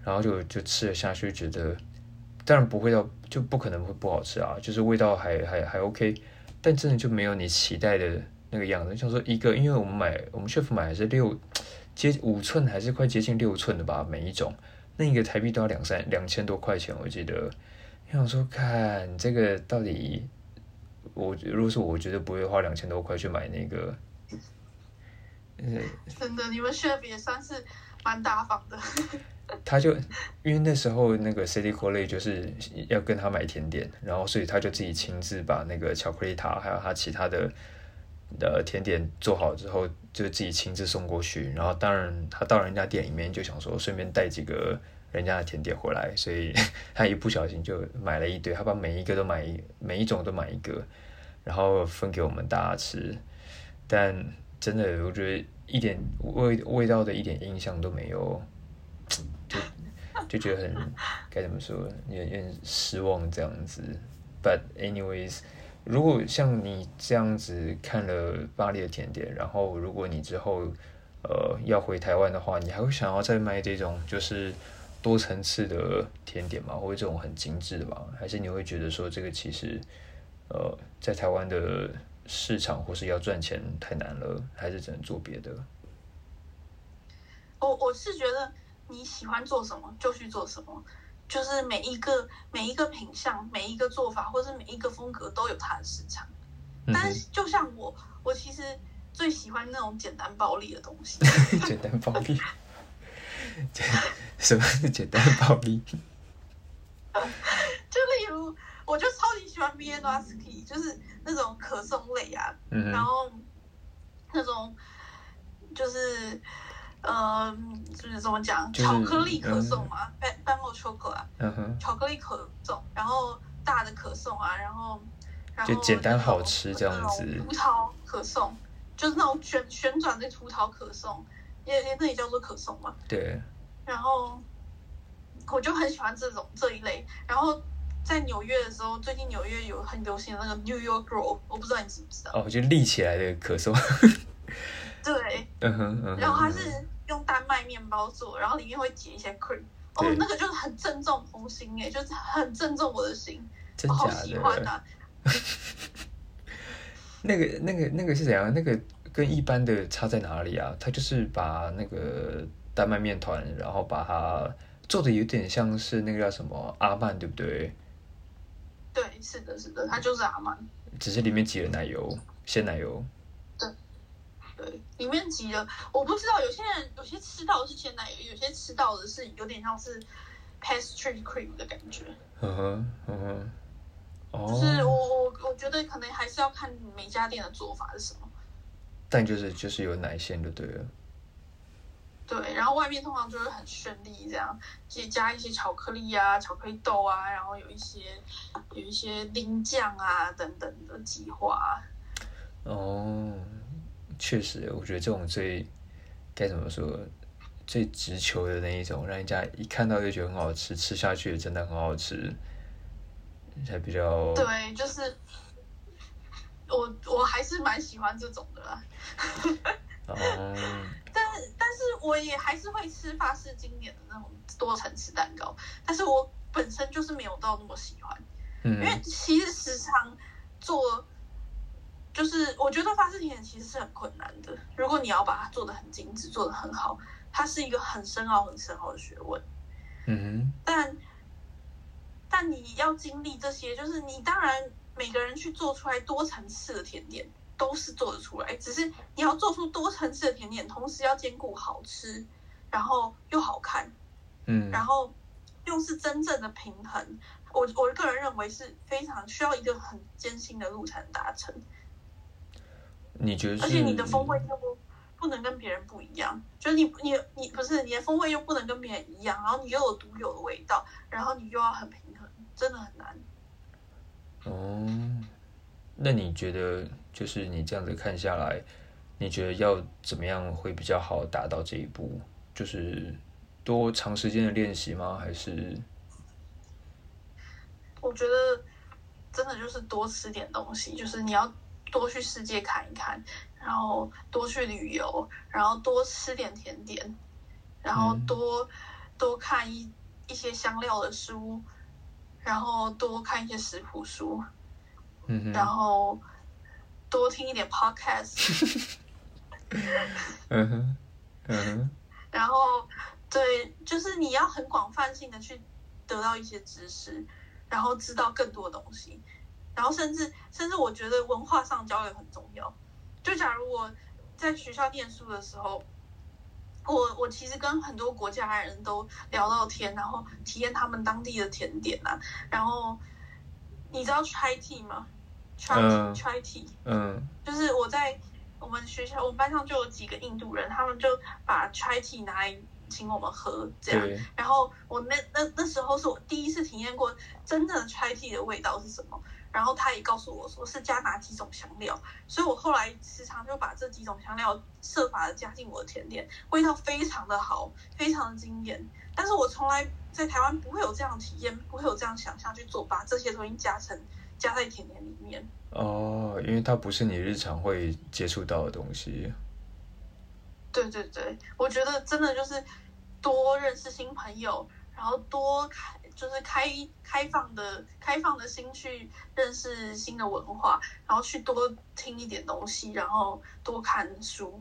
Speaker 1: 然后就就吃了下去，觉得当然不会到就不可能会不好吃啊，就是味道还还还 OK，但真的就没有你期待的那个样子。想说一个，因为我们买我们 chef 买的是六 <tsk> 接五寸还是快接近六寸的吧，每一种。那一个台币都要两三两千多块钱，我记得。我想说，看这个到底，我如果是我，觉得不会花两千多块去买那个。
Speaker 2: 真的，你们 chef 也算是蛮大方的。<laughs>
Speaker 1: 他就因为那时候那个 City c o l e 就是要跟他买甜点，然后所以他就自己亲自把那个巧克力塔还有他其他的。的甜点做好之后，就自己亲自送过去。然后当然，他到人家店里面就想说，顺便带几个人家的甜点回来，所以 <laughs> 他一不小心就买了一堆。他把每一个都买，每一种都买一个，然后分给我们大家吃。但真的，我觉得一点味味道的一点印象都没有，就就觉得很该怎么说，有点失望这样子。But anyways. 如果像你这样子看了巴黎的甜点，然后如果你之后呃要回台湾的话，你还会想要再卖这种就是多层次的甜点吗？或者这种很精致的吗？还是你会觉得说这个其实呃在台湾的市场或是要赚钱太难了，还是只能做别的？
Speaker 2: 我我是觉得你喜欢做什么就去做什么。就是每一个每一个品相，每一个做法，或是每一个风格都有它的市场。但是就像我，我其实最喜欢那种简单暴力的东西。<laughs>
Speaker 1: 简单暴力？什么是简单暴力？<laughs>
Speaker 2: 就例如，我就超级喜欢 b n s k y 就是那种可颂类啊，然后那种就是。呃，就是怎么讲，巧克力可颂嘛，半半厚巧克啊，巧克力可颂，然后大的可颂啊，然后然
Speaker 1: 后就简单好吃这样子。
Speaker 2: 葡萄可颂，就是那种旋旋转的葡萄可颂，也也那也叫做可颂嘛。
Speaker 1: 对。
Speaker 2: 然后我就很喜欢这种这一类。然后在纽约的时候，最近纽约有很流行的那个 New York Roll，我不知道你知不知道。
Speaker 1: 哦，就立起来的可颂。<laughs>
Speaker 2: 对。嗯哼。然后它是。用丹麦面包做，然后里面会挤一些 cream，哦，那个就是很正中红心哎，就是很正中我的心，我好喜欢啊。<laughs>
Speaker 1: 那个、那个、那个是怎样？那个跟一般的差在哪里啊？它就是把那个丹麦面团，然后把它做的有点像是那个叫什么阿曼，对不对？
Speaker 2: 对，是的，是的，它就是阿曼，
Speaker 1: 只是里面挤了奶油，鲜奶油。
Speaker 2: 对，里面挤的，我不知道有些人有些吃到的是鲜奶油，有些吃到的是有点像是 pastry cream 的感觉。嗯哼，嗯哼，哦，就是我我我觉得可能还是要看每家店的做法是什么。
Speaker 1: 但就是就是有奶馅就对了。
Speaker 2: 对，然后外面通常就是很绚丽，这样，加加一些巧克力啊、巧克力豆啊，然后有一些有一些淋酱啊等等的计划。哦。
Speaker 1: 确实，我觉得这种最该怎么说，最直球的那一种，让人家一看到就觉得很好吃，吃下去也真的很好吃，才比较。
Speaker 2: 对，就是我我还是蛮喜欢这种的啦。哦。<laughs> 但但是我也还是会吃法式经典的那种多层次蛋糕，但是我本身就是没有到那么喜欢，因为其实时常做。就是我觉得法式甜点其实是很困难的，如果你要把它做的很精致，做的很好，它是一个很深奥、很深奥的学问。嗯但但你要经历这些，就是你当然每个人去做出来多层次的甜点都是做得出来，只是你要做出多层次的甜点，同时要兼顾好吃，然后又好看，嗯，然后又是真正的平衡。我我个人认为是非常需要一个很艰辛的路才能达成。
Speaker 1: 你觉得？
Speaker 2: 而且你的风味又不能跟别人不一样，就是你你你不是你的风味又不能跟别人一样，然后你又有独有的味道，然后你又要很平衡，真的很难。
Speaker 1: 哦，那你觉得就是你这样子看下来，你觉得要怎么样会比较好达到这一步？就是多长时间的练习吗？还是？
Speaker 2: 我觉得真的就是多吃点东西，就是你要多去世界看一看，然后多去旅游，然后多吃点甜点，然后多、多看一一些香料的书，然后多看一些食谱书，
Speaker 1: 嗯哼，
Speaker 2: 然后多听一点 podcast，<laughs>
Speaker 1: 嗯哼，嗯哼，<laughs>
Speaker 2: 然后对，就是你要很广泛性的去得到一些知识，然后知道更多东西，然后甚至甚至我觉得文化上交流很重要。就假如我在学校念书的时候，我我其实跟很多国家的人都聊到天，然后体验他们当地的甜点啊，然后你知道 chai tea 吗？chai chai tea，
Speaker 1: 嗯
Speaker 2: 就是我在我们学校，我们班上就有几个印度人，他们就把 chai tea 拿来请我们喝，这样。
Speaker 1: 对，
Speaker 2: 然后我那那那时候是我第一次体验过真正的 chai tea 的味道是什么。然后他也告诉我说是加哪几种香料，所以我后来时常就把这几种香料设法的加进我的甜点，味道非常的好，非常的惊艳。但是我从来在台湾不会有这样的体验，不会有这样想象去做，把这些东西加成加在甜点里面。
Speaker 1: 哦，因为它不是你日常会接触到的东西。
Speaker 2: 对对对，我觉得真的就是多认识新朋友，然后多开就是开开放的开放的心去认识新的文化，然后去多听一点东西，然后多看书，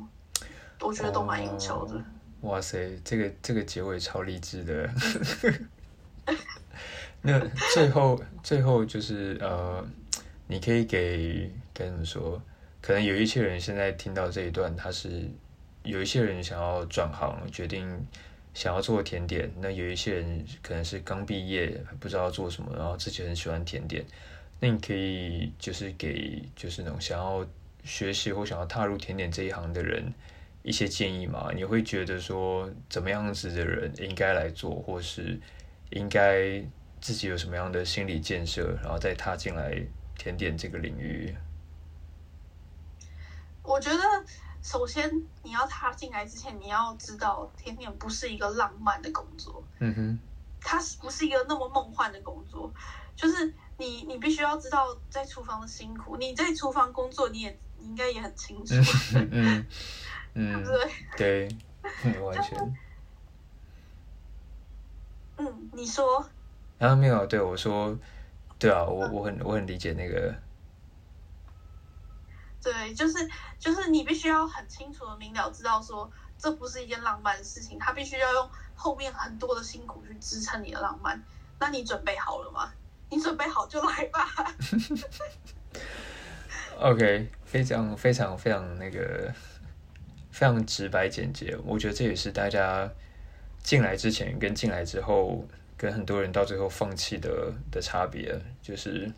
Speaker 2: 我觉得都蛮有效的。
Speaker 1: 哦哇塞，这个这个结尾超励志的。<laughs> 那最后最后就是呃，你可以给该怎么说？可能有一些人现在听到这一段，他是有一些人想要转行，决定想要做甜点。那有一些人可能是刚毕业，不知道做什么，然后自己很喜欢甜点。那你可以就是给就是那种想要学习或想要踏入甜点这一行的人一些建议吗？你会觉得说怎么样子的人应该来做，或是应该自己有什么样的心理建设，然后再踏进来甜点这个领域？
Speaker 2: 我觉得首先你要踏进来之前，你要知道甜点不是一个浪漫的工作，
Speaker 1: 嗯哼，
Speaker 2: 它是不是一个那么梦幻的工作？就是你，你必须要知道在厨房的辛苦。你在厨房工作，你也你应该也很清楚，
Speaker 1: 嗯嗯嗯，<laughs>
Speaker 2: 对不对？
Speaker 1: 完全。
Speaker 2: 嗯，你说，
Speaker 1: 啊，没有，对我说，对啊，我我很我很理解那个，
Speaker 2: 对，就是就是你必须要很清楚的明了知道说，这不是一件浪漫的事情，它必须要用后面很多的辛苦去支撑你的浪漫。那你准备好了吗？你准备好就来吧。<laughs>
Speaker 1: OK，非常非常非常那个非常直白简洁，我觉得这也是大家进来之前跟进来之后，跟很多人到最后放弃的的差别，就是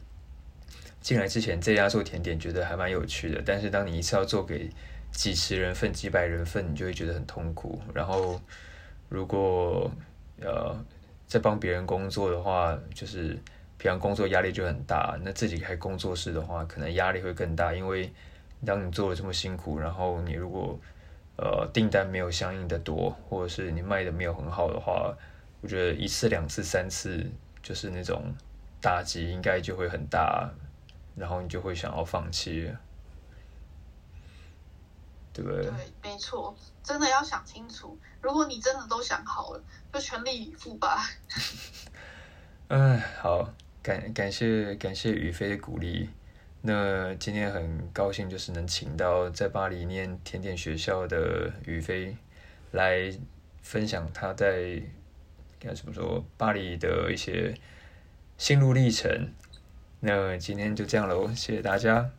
Speaker 1: 进来之前这家做甜点觉得还蛮有趣的，但是当你一次要做给几十人份、几百人份，你就会觉得很痛苦。然后如果呃在帮别人工作的话，就是平常工作压力就很大，那自己开工作室的话，可能压力会更大，因为当你做的这么辛苦，然后你如果呃订单没有相应的多，或者是你卖的没有很好的话，我觉得一次、两次、三次，就是那种打击应该就会很大，然后你就会想要放弃，对不对？
Speaker 2: 对，没错，真的要想清楚。如果你真的都想好了，就全力以赴吧。<laughs>
Speaker 1: 哎，好，感感谢感谢宇飞的鼓励。那今天很高兴，就是能请到在巴黎念甜点学校的宇飞来分享他在该怎么说巴黎的一些心路历程。那今天就这样喽，谢谢大家。